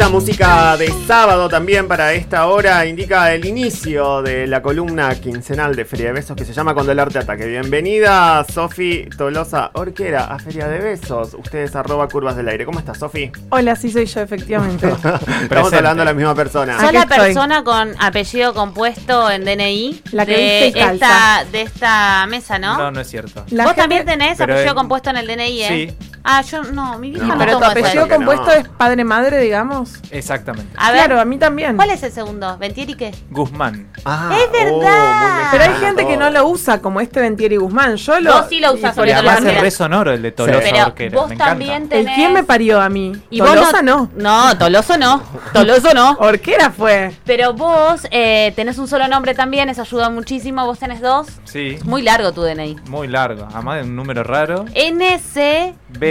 Esa música de sábado también para esta hora indica el inicio de la columna quincenal de Feria de Besos que se llama Cuando el arte ataque. Bienvenida, Sofi Tolosa Orquera, a Feria de Besos. Ustedes arroba curvas del aire. ¿Cómo estás, Sofi? Hola, sí soy yo, efectivamente. Estamos hablando de la misma persona. Soy la estoy. persona con apellido compuesto en DNI La que de, viste esta, de esta mesa, ¿no? No, no es cierto. La Vos gente- también tenés Pero apellido en- compuesto en el DNI, ¿eh? Sí. Ah, yo no, mi vieja No, no, Pero tu apellido no. compuesto es padre-madre, digamos. Exactamente. A ver, Claro, a mí también. ¿cuál es el segundo? ¿Ventieri qué? Guzmán. Ah, Es verdad. muy Pero hay mexicano gente que no todo. lo usa, como este Ventieri Guzmán. Yo lo. Vos sí lo usás, y sobre todo además es re sonoro el de Tolosa Pero Orquera. vos me encanta. también ¿El tenés... quién me parió a mí? Y vos Tolosa no. No, Toloso no. Toloso no. Orquera fue. Pero vos eh, tenés un solo nombre también, eso ayuda muchísimo. Vos tenés dos. Sí, Muy largo tu DNI. muy largo. Además de un número raro.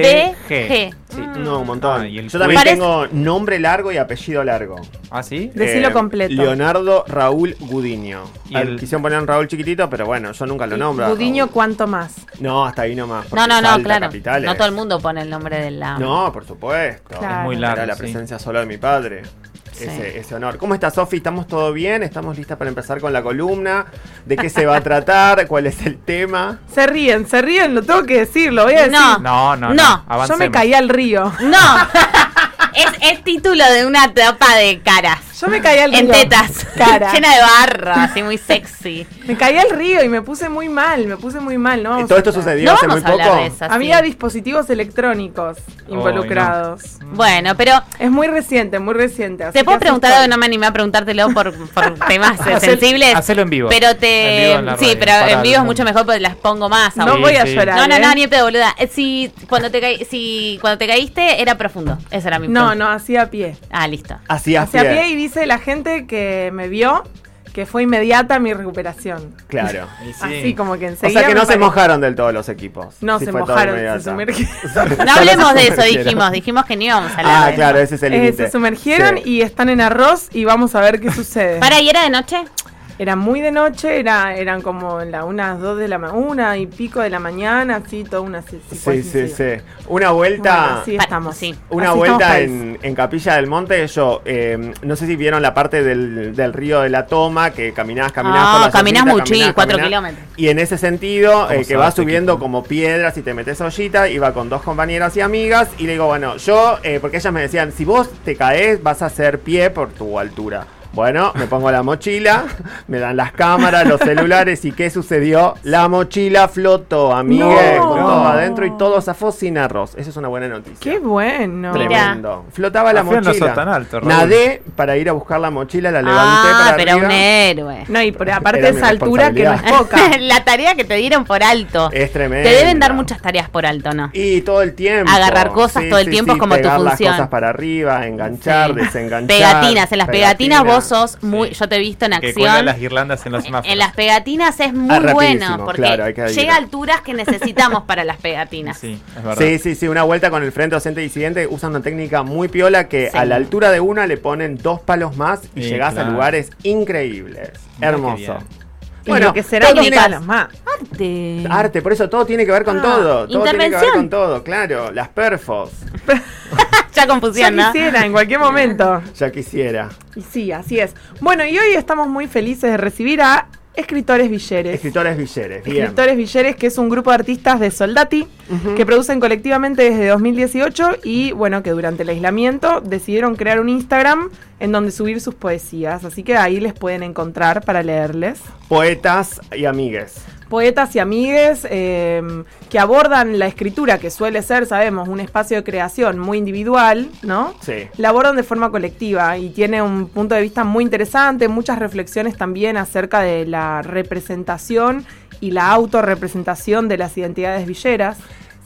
NCBG. Sí. Mm. No, un montón. Ah, y el Yo también Parece- tengo nombre largo y apellido largo. ¿Ah, sí? Decilo completo. Leonardo Raúl Gudiño. Y Al- el- Quisieron poner un Raúl chiquitito, pero bueno, yo nunca lo nombro. a Raúl. ¿cuánto más? No, hasta ahí nomás. No, no, no, Salta, claro. capitales. No todo el mundo pone el nombre de la. No, por supuesto. Claro. Es muy Era largo. la sí. presencia solo de mi padre. Sí. Ese, ese honor. ¿Cómo está Sofi? ¿Estamos todo bien? ¿Estamos listas para empezar con la columna? ¿De qué se va a tratar? ¿Cuál es el tema? Se ríen, se ríen, lo tengo que decir, lo voy a decir. No. No, no, no. No, Yo me caí al río. No. es, es título de una tapa de caras. Yo me caí al río. En tetas. Cara. Llena de barra, así muy sexy. Me caí al río y me puse muy mal, me puse muy mal. No vamos ¿Todo esto sucedió No hace muy poco? de eso. Había sí. dispositivos electrónicos involucrados. Bueno, pero Es muy reciente, muy reciente. así te puedo preguntar algo, no me animé a preguntártelo por, por temas Hacel- sensibles. hacelo en vivo. Pero En te. vivo en la sí, radio, pero en vivo es mucho mejor porque las pongo más. No. Sí, voy a sí. llorar. No, no, ¿eh? no, ni pedo, boluda. Eh, Si cuando te caí, si cuando te caíste era profundo. Esa era mi No, pregunta. no, así a pie. Ah, listo. Así a Hacia pie. pie y dice la gente que me vio que fue inmediata mi recuperación. Claro. Sí. Así como que O enseguida. sea que no se mojaron del todo los equipos. No Sí se mojaron, se inmediata. sumergieron. No hablemos de eso, dijimos. Dijimos que no íbamos a hablar Ah, de claro, eso. ese es el Eh, límite. se sumergieron Sí. y están en arroz y vamos a ver qué sucede. Para, ¿y era de noche? Era muy de noche, era, eran como la, unas dos de la ma- una y pico de la mañana, así, toda una Sí, sí, sí. Una vuelta. Bueno, así estamos. sí. Una Así vuelta estamos, en, en Capilla del Monte, yo eh, no sé si vieron la parte del, del río de la Toma, que caminás, caminás Ah, por la caminás mucho, caminás, cuatro caminás. kilómetros. Y en ese sentido, ¿Cómo eh, que va subiendo equipo? como piedras y te metes ollita, iba con dos compañeras y amigas, y le digo, bueno, yo, eh, porque ellas me decían, si vos te caes, vas a hacer pie por tu altura. Bueno, me pongo la mochila, me dan las cámaras, los celulares y ¿qué sucedió? La mochila flotó, amigue, No. con todo adentro y todo zafó sin arroz. Esa es una buena noticia. Qué bueno. Tremendo. Flotaba la Al final no mochila. sos tan alto, Raúl. Nadé para ir a buscar la mochila, la levanté Ah, para pero arriba. un héroe. No, y por, aparte de esa altura que no es poca. la tarea que te dieron por alto. Es tremendo. Te deben dar muchas tareas por alto, ¿no? Y todo el tiempo. Agarrar cosas todo el tiempo es como tu pegar función. las cosas para arriba, enganchar, Sí. desenganchar. Pegatinas, en las pegatinas vos Pegatinas. sos muy, Sí. yo te he visto en Que acción. las guirlandas en los semáforos. En las pegatinas es muy Ah, bueno porque claro, llega a alturas que necesitamos para las pegatinas. Sí, es verdad. Sí, sí, sí, una vuelta con el frente docente disidente usan una técnica muy piola que Sí. a la altura de una le ponen dos palos más y Sí, llegás a lugares increíbles. Hermoso. lo que será todo tiene- palos más. Arte. Arte, por eso todo tiene que ver con Ah, todo. Todo tiene que ver intervención. con todo, claro. Las perfos. ya Ya confusión, ¿no? quisiera, en cualquier momento. Ya quisiera. Y sí, así es. Bueno, y hoy estamos muy felices de recibir a Escritores Villeres. Escritores Villeres. Bien. Escritores Villeres, que es un grupo de artistas de Soldati, que producen colectivamente desde 2018 y bueno, que durante el aislamiento decidieron crear un Instagram en donde subir sus poesías. Así que ahí les pueden encontrar para leerles. Poetas y amigues. Poetas y amigues eh, que abordan la escritura, que suele ser, sabemos, un espacio de creación muy individual, ¿no? Sí. La abordan de forma colectiva y tiene un punto de vista muy interesante, muchas reflexiones también acerca de la representación y la autorrepresentación de las identidades villeras.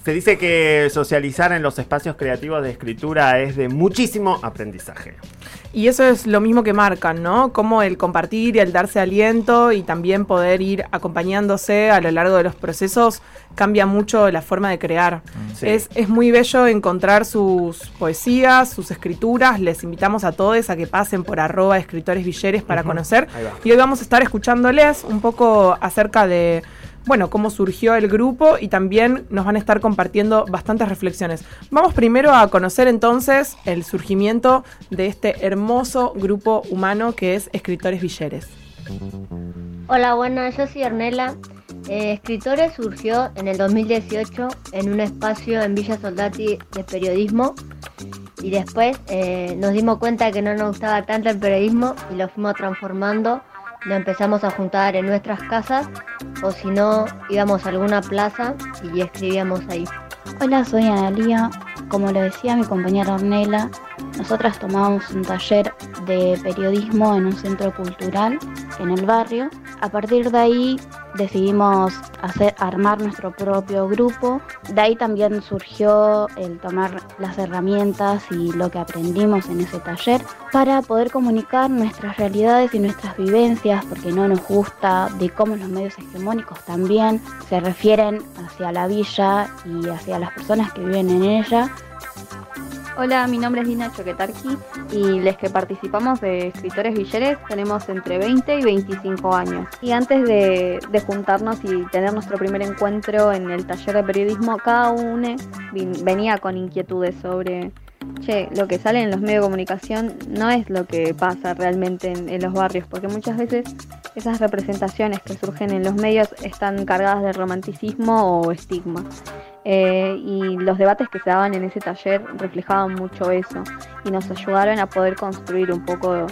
Se dice que socializar en los espacios creativos de escritura es de muchísimo aprendizaje. Y eso es lo mismo que marcan, ¿no? Como el compartir y el darse aliento y también poder ir acompañándose a lo largo de los procesos cambia mucho la forma de crear. Sí. Es, es muy bello encontrar sus poesías, sus escrituras. Les invitamos a todos a que pasen por arroba escritores para conocer. Y hoy vamos a estar escuchándoles un poco acerca de, bueno, cómo surgió el grupo y también nos van a estar compartiendo bastantes reflexiones. Vamos primero a conocer entonces el surgimiento de este hermoso grupo humano que es Escritores Villeres. Hola, buenas, yo soy Ornella. Eh, Escritores surgió en el 2018 en un espacio en Villa Soldati de periodismo y después eh, nos dimos cuenta que no nos gustaba tanto el periodismo y lo fuimos transformando. Lo empezamos a juntar en nuestras casas o si no íbamos a alguna plaza y escribíamos ahí. Hola, soy Analia. Como lo decía mi compañera Ornella, nosotras tomamos un taller de periodismo en un centro cultural en el barrio. A partir de ahí decidimos hacer, armar nuestro propio grupo. De ahí también surgió el tomar las herramientas y lo que aprendimos en ese taller para poder comunicar nuestras realidades y nuestras vivencias, porque no nos gusta de cómo los medios hegemónicos también se refieren hacia la villa y hacia las personas que viven en ella. Hola, mi nombre es Lina Choquetarqui y los que participamos de Escritores Villeres tenemos entre 20 y 25 años. Y antes de, juntarnos y tener nuestro primer encuentro en el taller de periodismo, cada uno venía con inquietudes sobre, che, lo que sale en los medios de comunicación no es lo que pasa realmente en, en los barrios, porque muchas veces esas representaciones que surgen en los medios están cargadas de romanticismo o estigma. Eh, y los debates que se daban en ese taller reflejaban mucho eso y nos ayudaron a poder construir un poco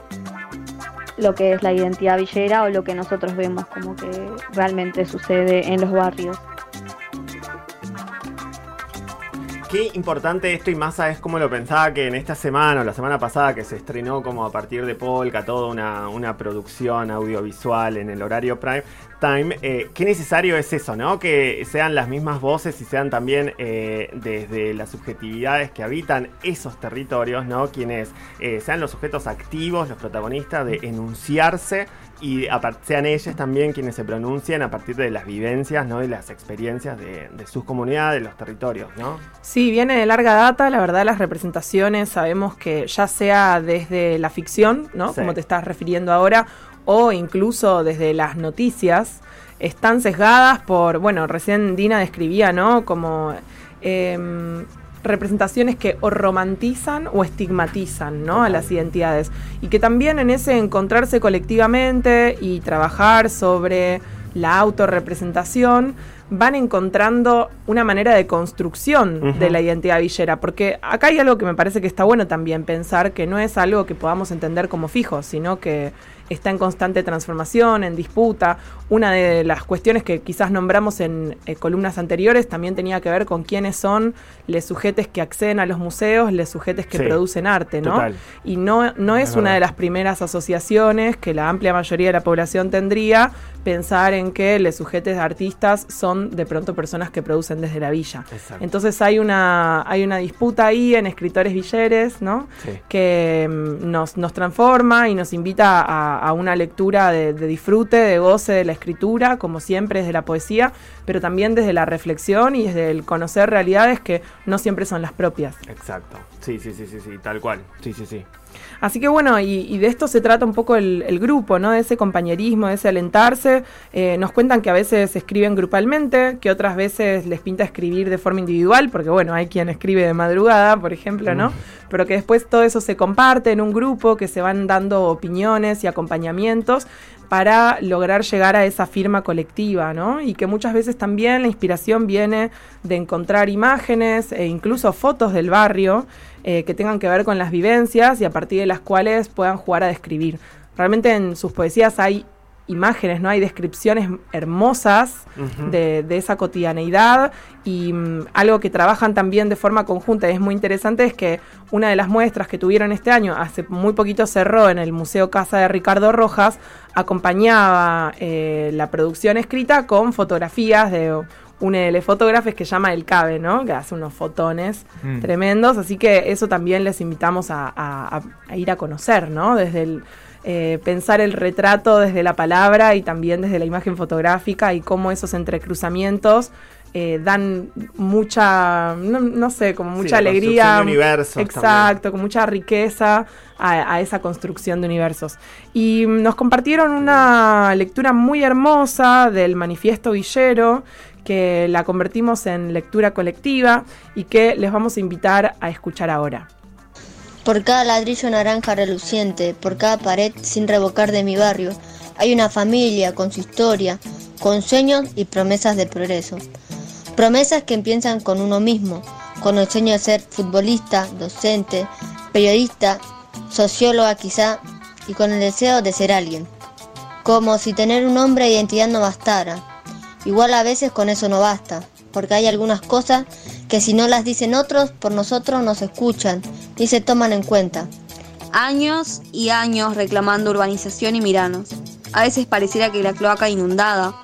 lo que es la identidad villera o lo que nosotros vemos como que realmente sucede en los barrios. Qué importante esto y más es como lo pensaba que en esta semana o la semana pasada que se estrenó como a partir de Polka toda una, una producción audiovisual en el horario prime time. eh, qué necesario es eso, ¿no? Que sean las mismas voces y sean también eh, desde las subjetividades que habitan esos territorios, ¿no? Quienes eh, sean los sujetos activos, los protagonistas de enunciarse y sean ellos también quienes se pronuncian a partir de las vivencias, ¿no? Y las experiencias de, de sus comunidades, de los territorios, ¿no? Sí, viene de larga data, la verdad las representaciones sabemos que ya sea desde la ficción, ¿no? Sí. Como te estás refiriendo ahora, o incluso desde las noticias, están sesgadas por, bueno, recién Dina describía, ¿no? Como em, representaciones que o romantizan o estigmatizan, ¿no? A las identidades. Y que también en ese encontrarse colectivamente y trabajar sobre la autorrepresentación van encontrando una manera de construcción de la identidad villera, porque acá hay algo que me parece que está bueno también pensar, que no es algo que podamos entender como fijo, sino que está en constante transformación, en disputa. Una de las cuestiones que quizás nombramos en eh, columnas anteriores también tenía que ver con quiénes son los sujetos que acceden a los museos, los sujetos que Sí, producen arte, ¿no? total. Y no, no es, Es una verdad. de las primeras asociaciones que la amplia mayoría de la población tendría pensar en que los sujetos artistas son de pronto personas que producen desde la villa. Exacto. Entonces hay una, hay una disputa ahí en escritores villeres, ¿no? Sí. que mm, nos, nos transforma y nos invita a, a una lectura de, disfrute, de goce de la escritura, como siempre desde la poesía, pero también desde la reflexión y desde el conocer realidades que no siempre son las propias. Exacto. Sí, sí, sí, sí, sí, tal cual. Sí, sí, sí. Así que bueno, y, y de esto se trata un poco el, el grupo, ¿no? De ese compañerismo, de ese alentarse. Eh, nos cuentan que a veces escriben grupalmente, que otras veces les pinta escribir de forma individual, porque bueno, hay quien escribe de madrugada, por ejemplo, ¿no? Pero que después todo eso se comparte en un grupo, que se van dando opiniones y acompañamientos para lograr llegar a esa firma colectiva, ¿no? Y que muchas veces también la inspiración viene de encontrar imágenes e incluso fotos del barrio eh, que tengan que ver con las vivencias y a partir de las cuales puedan jugar a describir. Realmente en sus poesías hay imágenes, ¿no? Hay descripciones hermosas de, de esa cotidianeidad y mm, algo que trabajan también de forma conjunta y es muy interesante es que una de las muestras que tuvieron este año, hace muy poquito cerró en el Museo Casa de Ricardo Rojas, acompañaba eh, la producción escrita con fotografías de un telefotógrafo que llama El Cabe, ¿no? Que hace unos fotones Mm. tremendos, así que eso también les invitamos a- a ir a conocer, ¿no? Desde el eh, pensar el retrato desde la palabra y también desde la imagen fotográfica y cómo esos entrecruzamientos eh, dan mucha, no, no sé, como mucha alegría. universos Exacto, con mucha riqueza a, a esa construcción de universos. Y nos compartieron una lectura muy hermosa del manifiesto Villero que la convertimos en lectura colectiva y que les vamos a invitar a escuchar ahora. Por cada ladrillo naranja reluciente, por cada pared sin revocar de mi barrio, hay una familia con su historia, con sueños y promesas de progreso. Promesas que empiezan con uno mismo, con el sueño de ser futbolista, docente, periodista, socióloga quizá, y con el deseo de ser alguien. Como si tener un nombre e identidad no bastara. Igual a veces con eso no basta, porque hay algunas cosas que si no las dicen otros, por nosotros nos escuchan y se toman en cuenta. Años y años reclamando urbanización y miranos. A veces pareciera que la cloaca inundada,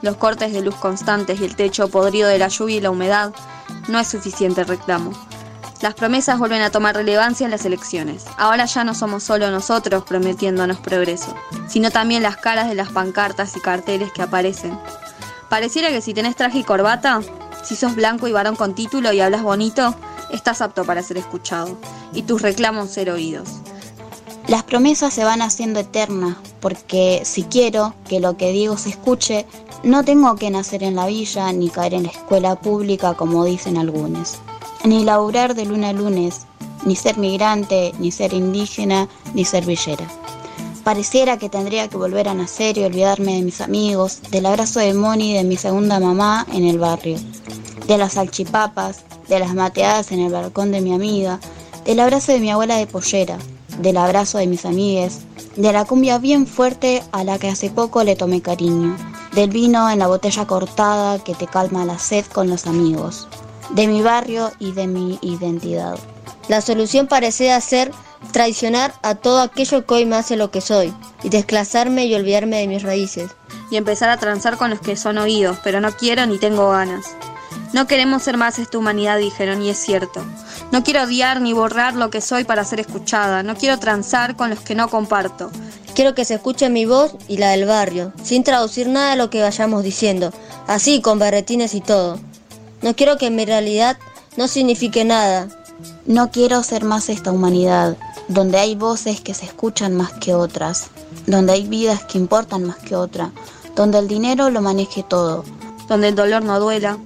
los cortes de luz constantes y el techo podrido de la lluvia y la humedad no es suficiente reclamo. Las promesas vuelven a tomar relevancia en las elecciones. Ahora ya no somos solo nosotros prometiéndonos progreso, sino también las caras de las pancartas y carteles que aparecen. Pareciera que si tenés traje y corbata, si sos blanco y varón con título y hablas bonito, estás apto para ser escuchado y tus reclamos ser oídos. Las promesas se van haciendo eternas, porque si quiero que lo que digo se escuche, no tengo que nacer en la villa ni caer en la escuela pública como dicen algunos, ni laburar de luna a lunes, ni ser migrante, ni ser indígena, ni ser villera. Pareciera que tendría que volver a nacer y olvidarme de mis amigos, del abrazo de Moni y de mi segunda mamá en el barrio, de las salchipapas, de las mateadas en el balcón de mi amiga, del abrazo de mi abuela de pollera, del abrazo de mis amigues, de la cumbia bien fuerte a la que hace poco le tomé cariño, del vino en la botella cortada que te calma la sed con los amigos, de mi barrio y de mi identidad. La solución parecía ser traicionar a todo aquello que hoy me hace lo que soy y desclasarme y olvidarme de mis raíces. y empezar a transar con los que son oídos, pero no quiero ni tengo ganas. No queremos ser más esta humanidad, dijeron, y es cierto. No quiero odiar ni borrar lo que soy para ser escuchada. No quiero transar con los que no comparto. Quiero que se escuche mi voz y la del barrio, sin traducir nada de lo que vayamos diciendo, así con berretines y todo. No quiero que mi realidad no signifique nada. No quiero ser más esta humanidad, donde hay voces que se escuchan más que otras, donde hay vidas que importan más que otra, donde el dinero lo maneje todo, Donde el dolor no duela.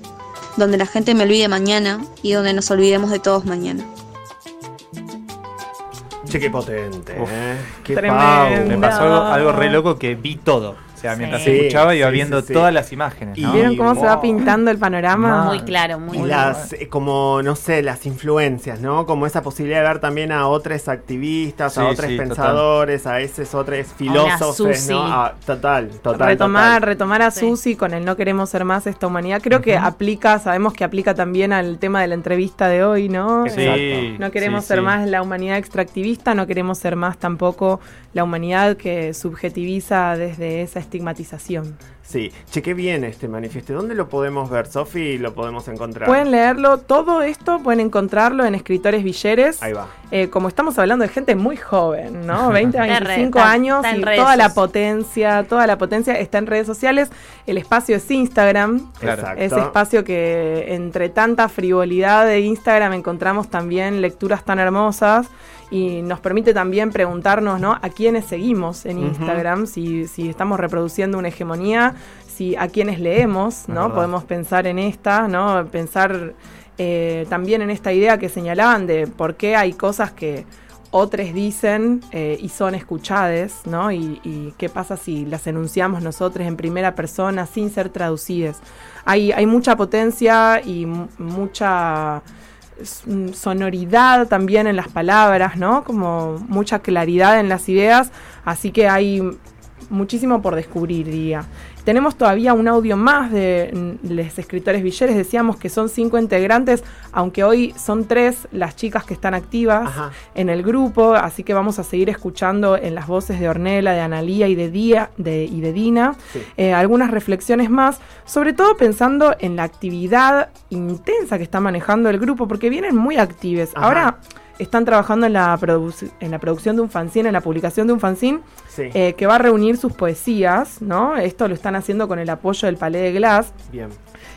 Donde la gente me olvide mañana y donde nos olvidemos de todos mañana. Che, qué potente, Uf. ¿eh? Qué pau. Me pasó algo, algo re loco que vi todo. O sea, mientras Sí. escuchaba iba Sí, viendo sí, sí. todas las imágenes. Y. ¿Vieron cómo se va pintando el panorama? Muy claro, muy Y claro. las, eh, como, no sé, las influencias, ¿no? Como esa posibilidad de ver también a otros activistas, a otros sí, total. pensadores, a esos otros filósofos, Susi. ¿no? A- total, total. retomar, total. retomar a Sí. Susi con el no queremos ser más esta humanidad. Creo que aplica, sabemos que aplica también al tema de la entrevista de hoy, ¿no? Sí, Eh, no queremos sí, ser sí. más la humanidad extractivista, no queremos ser más tampoco la humanidad que subjetiviza desde esa estigmatización. Sí. Che, qué bien este manifiesto. ¿Dónde lo podemos ver, Sofi? ¿Lo podemos encontrar? Pueden leerlo, todo esto pueden encontrarlo en Escritores Villeres. Ahí va. Eh, como estamos hablando de gente muy joven, ¿no? 20 a Está en 25 red, está- años está y toda la potencia, toda la potencia está en redes sociales. El espacio es Instagram. Claro. Exacto. Ese espacio que entre tanta frivolidad de Instagram encontramos también lecturas tan hermosas y nos permite también preguntarnos, ¿no? A quiénes seguimos en. Instagram, si, si estamos reproduciendo una hegemonía, si a quiénes leemos, ¿no? verdad. Podemos pensar en esta, ¿no? Pensar eh, también en esta idea que señalaban de por qué hay cosas que otros dicen eh, y son escuchadas, ¿no? Y, y qué pasa si las enunciamos nosotros en primera persona sin ser traducidas. Hay, hay mucha potencia y mu- mucha sonoridad también en las palabras, ¿no? Como mucha claridad en las ideas, así que hay muchísimo por descubrir, diría. Tenemos todavía un audio más de mm, los escritores Villeres. Decíamos que son cinco integrantes, aunque hoy son tres las chicas que están activas Ajá. en el grupo. Así que vamos a seguir escuchando en las voces de Ornella, de Analía y de, Día, de, y de Dina Sí. eh, algunas reflexiones más, sobre todo pensando en la actividad intensa que está manejando el grupo, porque vienen muy actives. Ajá. Ahora están trabajando en la, en la producción de un fanzine, en la publicación de un fanzine Sí. eh, que va a reunir sus poesías, ¿no? Esto lo están haciendo con el apoyo del Palais de Glass. Bien.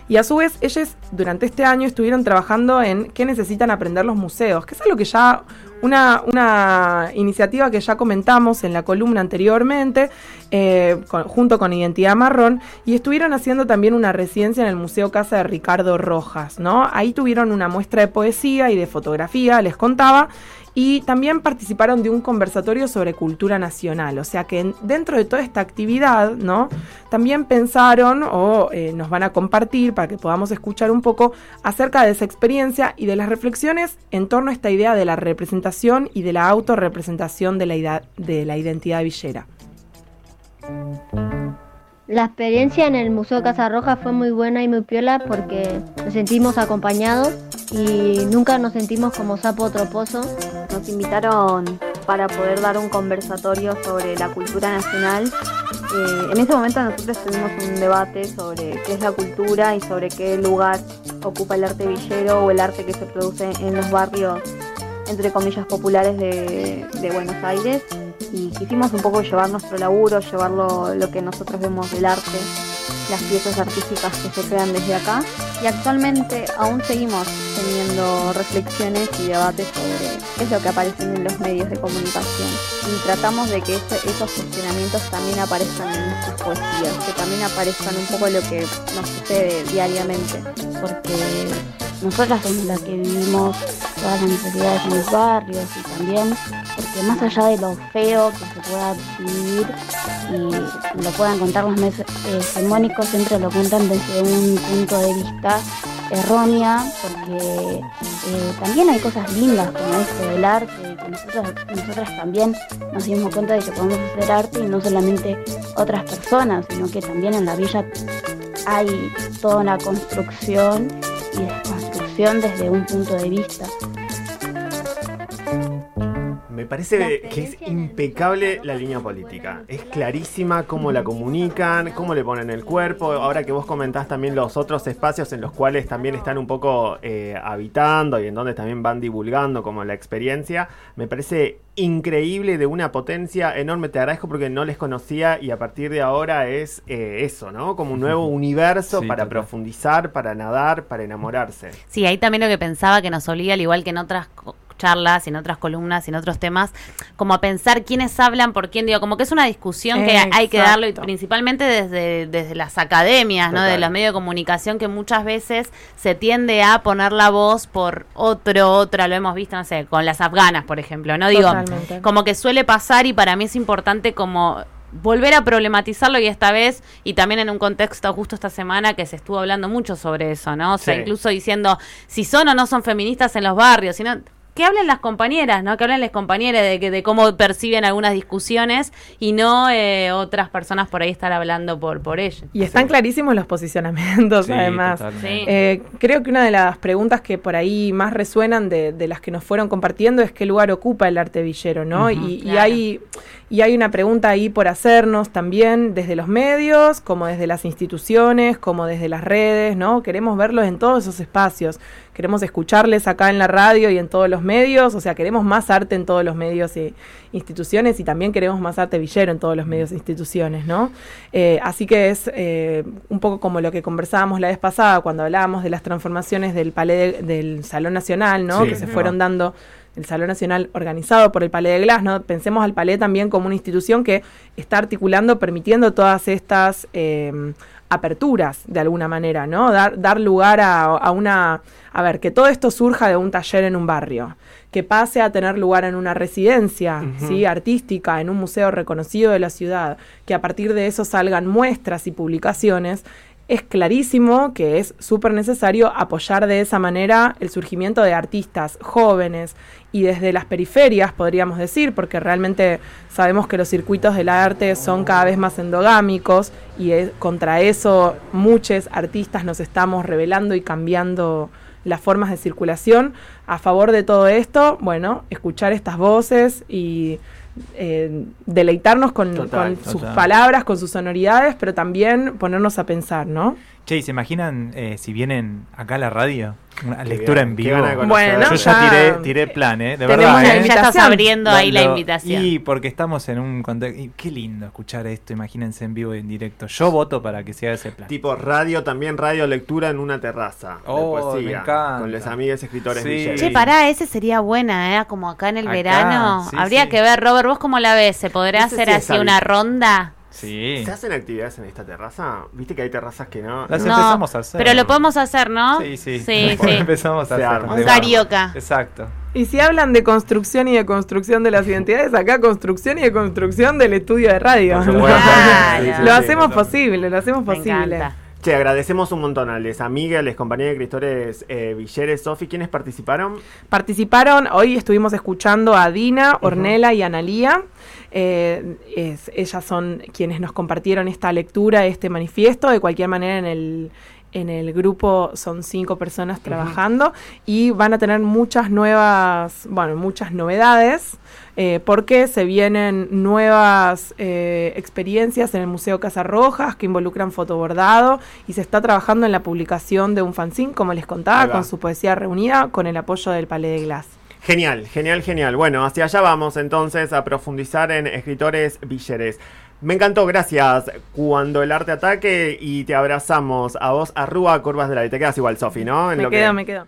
Y a su vez, ellos durante este año estuvieron trabajando en qué necesitan aprender los museos, que es algo que ya, una, una iniciativa que ya comentamos en la columna anteriormente, eh, con- junto con Identidad Marrón, y estuvieron haciendo también una residencia en el Museo Casa de Ricardo Rojas, ¿no? Ahí tuvieron una muestra de poesía y de fotografía, les contaba, y también participaron de un conversatorio sobre cultura nacional. O sea que en- dentro de toda esta actividad, ¿no? También pensaron o eh, nos van a compartir para que podamos escuchar un poco acerca de esa experiencia y de las reflexiones en torno a esta idea de la representación y de la autorrepresentación de la, de la identidad villera. La experiencia en el Museo Casa Roja fue muy buena y muy piola porque nos sentimos acompañados y nunca nos sentimos como sapo troposo. Nos invitaron para poder dar un conversatorio sobre la cultura nacional. Eh, en ese momento nosotros tuvimos un debate sobre qué es la cultura y sobre qué lugar ocupa el arte villero o el arte que se produce en los barrios, entre comillas, populares de, de Buenos Aires. Y quisimos un poco llevar nuestro laburo, llevar lo, que nosotros vemos del arte, las piezas artísticas que se crean desde acá. Y actualmente aún seguimos teniendo reflexiones y debates sobre qué es lo que aparece en los medios de comunicación. Y tratamos de que ese- esos cuestionamientos también aparezcan en nuestras poesías, que también aparezcan un poco lo que nos sucede diariamente. porque nosotras somos las que vivimos todas las necesidades en los barrios y también porque más allá de lo feo que se pueda vivir y lo puedan contar los eh, hegemónicos, siempre lo cuentan desde un punto de vista errónea, porque eh, también hay cosas lindas como esto del arte, que nosotras, nosotras también nos dimos cuenta de que podemos hacer arte y no solamente otras personas, sino que también en la villa hay toda una construcción y desde un punto de vista. Me parece que es impecable la línea política. Es clarísima cómo la comunican, cómo le ponen el cuerpo. Ahora que vos comentás también los otros espacios en los cuales también están un poco eh, habitando y en donde también van divulgando como la experiencia, me parece increíble de una potencia enorme. Te agradezco porque no les conocía y a partir de ahora es eh, eso, ¿no? Como un nuevo universo Sí, para total. profundizar, para nadar, para enamorarse. Sí, ahí también lo que pensaba que nos obliga, al igual que en otras charlas, y en otras columnas, y en otros temas, como a pensar quiénes hablan por quién, digo, como que es una discusión que hay que darlo, y principalmente desde, desde las academias, ¿no? De los medios de comunicación, que muchas veces se tiende a poner la voz por otro, otra, lo hemos visto, no sé, con las afganas, por ejemplo, ¿no? Digo, Totalmente. como que suele pasar y para mí es importante como volver a problematizarlo y esta vez y también en un contexto justo esta semana que se estuvo hablando mucho sobre eso, ¿no? O sea, Sí. incluso diciendo si son o no son feministas en los barrios, sino que hablen las compañeras, ¿no? Que hablen las compañeras de, que, de cómo perciben algunas discusiones y no eh, otras personas por ahí estar hablando por, por ellas. Y están clarísimos los posicionamientos, Sí, además. Sí. Eh, creo que una de las preguntas que por ahí más resuenan de, de las que nos fueron compartiendo es qué lugar ocupa el arte villero, ¿no? y, y Claro. hay, y hay una pregunta ahí por hacernos también desde los medios, como desde las instituciones, como desde las redes, ¿no? Queremos verlos en todos esos espacios. Queremos escucharles acá en la radio y en todos los medios, o sea, queremos más arte en todos los medios e instituciones y también queremos más arte villero en todos los medios e instituciones, ¿no? Eh, así que es eh, un poco como lo que conversábamos la vez pasada cuando hablábamos de las transformaciones del palais de- del Salón Nacional, ¿no? Sí, que se fueron dando el Salón Nacional organizado por el Palais de Glass, ¿no? Pensemos al Palais también como una institución que está articulando, permitiendo todas estas eh, aperturas de alguna manera, ¿no? Dar, dar lugar a, a una... A ver, que todo esto surja de un taller en un barrio, que pase a tener lugar en una residencia. ¿sí? Artística, en un museo reconocido de la ciudad, que a partir de eso salgan muestras y publicaciones, es clarísimo que es súper necesario apoyar de esa manera el surgimiento de artistas jóvenes y desde las periferias, podríamos decir, porque realmente sabemos que los circuitos del arte son cada vez más endogámicos y es- contra eso muchos artistas nos estamos revelando y cambiando las formas de circulación. A favor de todo esto, bueno, escuchar estas voces y eh, deleitarnos con, Total, con sus palabras, con sus sonoridades, pero también ponernos a pensar, ¿no? Che, ¿y se imaginan eh, si vienen acá a la radio? Una Qué lectura bien, en vivo. de. Bueno, Yo ya tiré, tiré plan, ¿eh? De verdad, ¿eh? Ya estás abriendo ahí la invitación. Y porque estamos en un contexto. y Qué lindo escuchar esto, imagínense en vivo y en directo. Yo voto para que sea ese plan. Tipo radio, también radio lectura en una terraza. de Oh, poesía, me encanta. Con los amigos escritores Sí. Che, pará, ese sería buena, ¿eh? Como acá en el Acá, verano. sí, Habría sí. que ver, Robert, ¿vos cómo la ves? ¿Se podrá No sé hacer si así una ronda? Sí. ¿Se hacen actividades en esta terraza? ¿Viste que hay terrazas que no? Las No. empezamos a hacer. Pero lo podemos hacer, ¿no? Sí, sí. Sí, empezamos a Se hacer. Un carioca. Exacto. Y si hablan de construcción y de construcción de las identidades, acá construcción y de construcción del estudio de radio. Por supuesto. Claro. Sí, sí, lo sí, hacemos posible, lo hacemos posible. Che, agradecemos un montón a les amigas, les compañeros de escritores eh, Villeres, Sofi. ¿Quiénes participaron? Participaron, hoy estuvimos escuchando a Dina, Ornella y Analía. Eh, es- ellas son quienes nos compartieron esta lectura, este manifiesto. De cualquier manera, en el, en el grupo son cinco personas trabajando y van a tener muchas nuevas, bueno, muchas novedades. eh, porque se vienen nuevas eh, experiencias en el Museo Casa Rojas que involucran fotobordado y se está trabajando en la publicación de un fanzine, como les contaba, con su poesía reunida, con el apoyo del Palais de Glass. Genial, genial, genial. Bueno, hacia allá vamos entonces a profundizar en escritores Villeres. Me encantó, gracias. Cuando el arte ataque y te abrazamos a vos, arruga curvas de la vida. Te quedas igual, Sofi, ¿no? En Me lo quedo, que- me quedo.